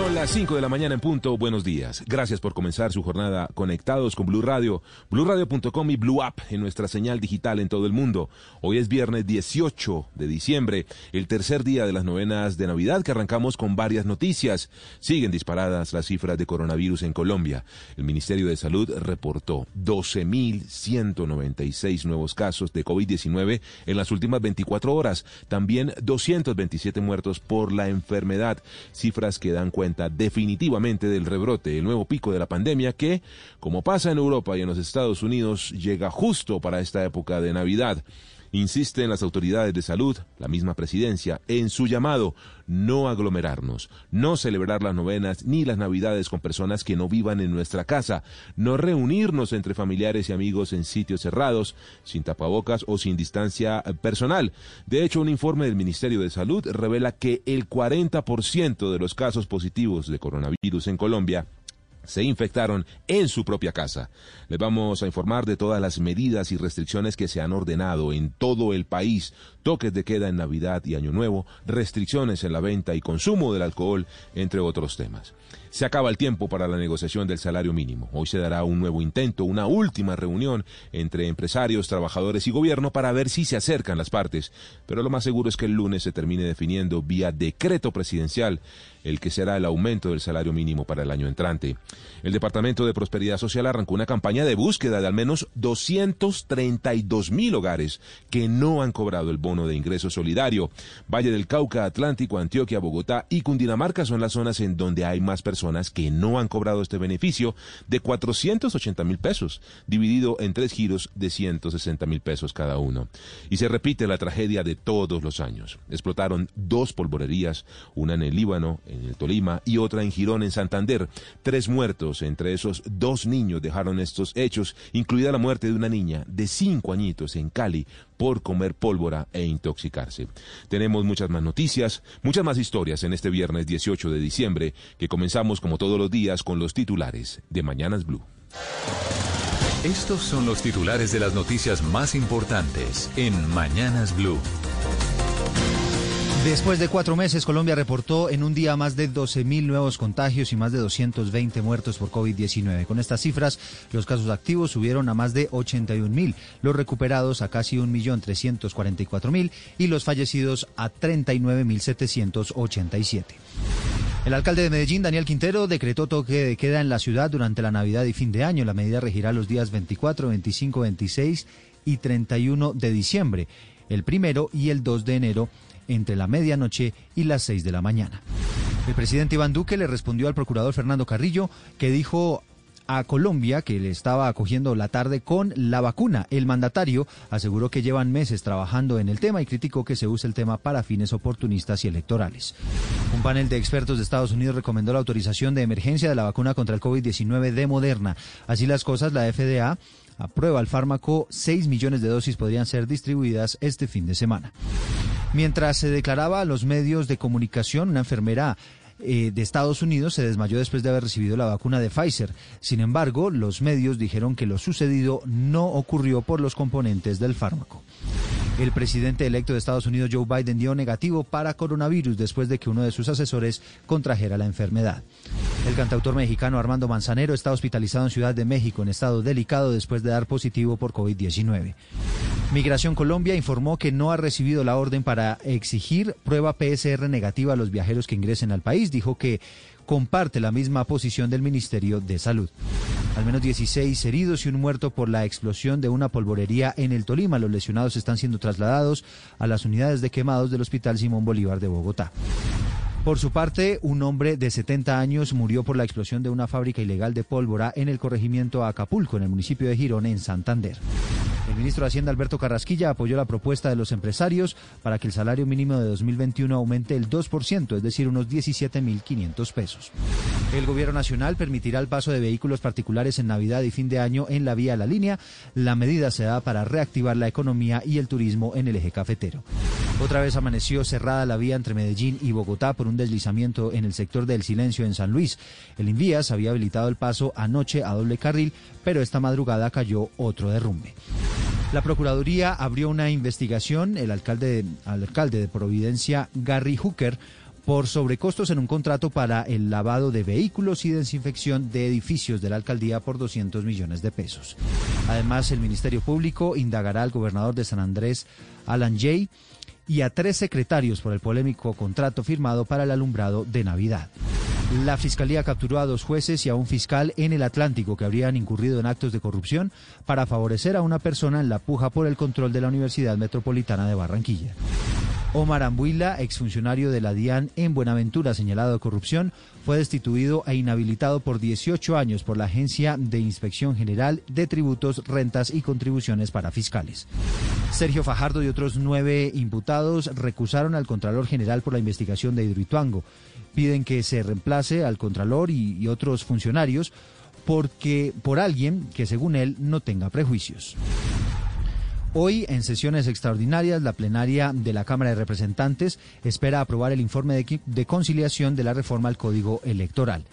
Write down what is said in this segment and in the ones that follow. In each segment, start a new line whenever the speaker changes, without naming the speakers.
Son las 5 de la mañana en punto. Buenos días. Gracias por comenzar su jornada conectados con Blue Radio, bluradio.com y Blue App en nuestra señal digital en todo el mundo. Hoy es viernes 18 de diciembre, el tercer día de las novenas de Navidad que arrancamos con varias noticias. Siguen disparadas las cifras de coronavirus en Colombia. El Ministerio de Salud reportó 12.196 nuevos casos de COVID-19 en las últimas 24 horas. También 227 muertos por la enfermedad. Cifras que dan cuenta definitivamente del rebrote, el nuevo pico de la pandemia que, como pasa en Europa y en los Estados Unidos, llega justo para esta época de Navidad. Insisten las autoridades de salud, la misma presidencia, en su llamado no aglomerarnos, no celebrar las novenas ni las navidades con personas que no vivan en nuestra casa, no reunirnos entre familiares y amigos en sitios cerrados, sin tapabocas o sin distancia personal. De hecho, un informe del Ministerio de Salud revela que el 40% de los casos positivos de coronavirus en Colombia se infectaron en su propia casa. Les vamos a informar de todas las medidas y restricciones que se han ordenado en todo el país, toques de queda en Navidad y Año Nuevo, restricciones en la venta y consumo del alcohol, entre otros temas. Se acaba el tiempo para la negociación del salario mínimo. Hoy se dará un nuevo intento, una última reunión entre empresarios, trabajadores y gobierno para ver si se acercan las partes. Pero lo más seguro es que el lunes se termine definiendo vía decreto presidencial el que será el aumento del salario mínimo para el año entrante. El Departamento de Prosperidad Social arrancó una campaña de búsqueda de al menos 232 mil hogares que no han cobrado el bono de ingreso solidario. Valle del Cauca, Atlántico, Antioquia, Bogotá y Cundinamarca son las zonas en donde hay más personas que no han cobrado este beneficio de 480 mil pesos, dividido en tres giros de 160 mil pesos cada uno. Y se repite la tragedia de todos los años. Explotaron dos polvorerías, una en el Líbano, en el Tolima, y otra en Girón, en Santander. Tres muertos, entre esos dos niños dejaron estos hechos, incluida la muerte de una niña de cinco añitos en Cali por comer pólvora e intoxicarse. Tenemos muchas más noticias, muchas más historias en este viernes 18 de diciembre, que comenzamos como todos los días con los titulares de Mañanas Blue.
Estos son los titulares de las noticias más importantes en Mañanas Blue.
Después de cuatro meses, Colombia reportó en un día más de 12.000 nuevos contagios y más de 220 muertos por COVID-19. Con estas cifras, los casos activos subieron a más de 81.000, los recuperados a casi 1.344.000 y los fallecidos a 39.787. El alcalde de Medellín, Daniel Quintero, decretó toque de queda en la ciudad durante la Navidad y fin de año. La medida regirá los días 24, 25, 26 y 31 de diciembre, el primero y el 2 de enero entre la medianoche y las 6 de la mañana. El presidente Iván Duque le respondió al procurador Fernando Carrillo que dijo a Colombia que le estaba acogiendo la tarde con la vacuna. El mandatario aseguró que llevan meses trabajando en el tema y criticó que se use el tema para fines oportunistas y electorales. Un panel de expertos de Estados Unidos recomendó la autorización de emergencia de la vacuna contra el COVID-19 de Moderna. Así las cosas, la FDA aprueba el fármaco, 6 millones de dosis podrían ser distribuidas este fin de semana. Mientras se declaraba a los medios de comunicación, una enfermera eh, de Estados Unidos se desmayó después de haber recibido la vacuna de Pfizer. Sin embargo, los medios dijeron que lo sucedido no ocurrió por los componentes del fármaco. El presidente electo de Estados Unidos, Joe Biden, dio negativo para coronavirus después de que uno de sus asesores contrajera la enfermedad. El cantautor mexicano Armando Manzanero está hospitalizado en Ciudad de México en estado delicado después de dar positivo por COVID-19. Migración Colombia informó que no ha recibido la orden para exigir prueba PSR negativa a los viajeros que ingresen al país. Dijo que comparte la misma posición del Ministerio de Salud. Al menos 16 heridos y un muerto por la explosión de una polvorería en el Tolima. Los lesionados están siendo trasladados a las unidades de quemados del Hospital Simón Bolívar de Bogotá. Por su parte, un hombre de 70 años murió por la explosión de una fábrica ilegal de pólvora en el corregimiento Acapulco, en el municipio de Girón, en Santander. El ministro de Hacienda Alberto Carrasquilla apoyó la propuesta de los empresarios para que el salario mínimo de 2021 aumente el 2%, es decir, unos 17.500 pesos. El gobierno nacional permitirá el paso de vehículos particulares en Navidad y fin de año en la vía de la línea. La medida se da para reactivar la economía y el turismo en el eje cafetero. Otra vez amaneció cerrada la vía entre Medellín y Bogotá por un deslizamiento en el sector del Silencio en San Luis. El Invías había habilitado el paso anoche a doble carril, pero esta madrugada cayó otro derrumbe. La Procuraduría abrió una investigación, el alcalde, al alcalde de Providencia, Gary Hooker, por sobrecostos en un contrato para el lavado de vehículos y desinfección de edificios de la alcaldía por 200 millones de pesos. Además, el Ministerio Público indagará al gobernador de San Andrés, Alan Jay, y a tres secretarios por el polémico contrato firmado para el alumbrado de Navidad. La Fiscalía capturó a dos jueces y a un fiscal en el Atlántico que habrían incurrido en actos de corrupción para favorecer a una persona en la puja por el control de la Universidad Metropolitana de Barranquilla. Omar Ambuila, exfuncionario de la DIAN en Buenaventura señalado de corrupción, fue destituido e inhabilitado por 18 años por la Agencia de Inspección General de Tributos, Rentas y Contribuciones para Fiscales. Sergio Fajardo y otros nueve imputados recusaron al Contralor General por la investigación de Hidroituango. Piden que se reemplace al Contralor y, y otros funcionarios porque por alguien que según él no tenga prejuicios. Hoy, en sesiones extraordinarias, la plenaria de la Cámara de Representantes espera aprobar el informe de, conciliación de la reforma al Código Electoral.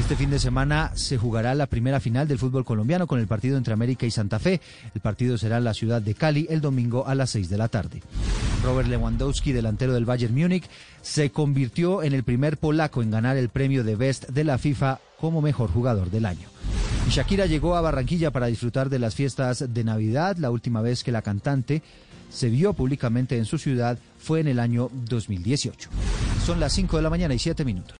Este fin de semana se jugará la primera final del fútbol colombiano con el partido entre América y Santa Fe. El partido será en la ciudad de Cali el domingo a las 6 de la tarde. Robert Lewandowski, delantero del Bayern Múnich, se convirtió en el primer polaco en ganar el premio de Best de la FIFA como mejor jugador del año. Shakira llegó a Barranquilla para disfrutar de las fiestas de Navidad. La última vez que la cantante se vio públicamente en su ciudad fue en el año 2018. Son las 5 de la mañana y 7 minutos.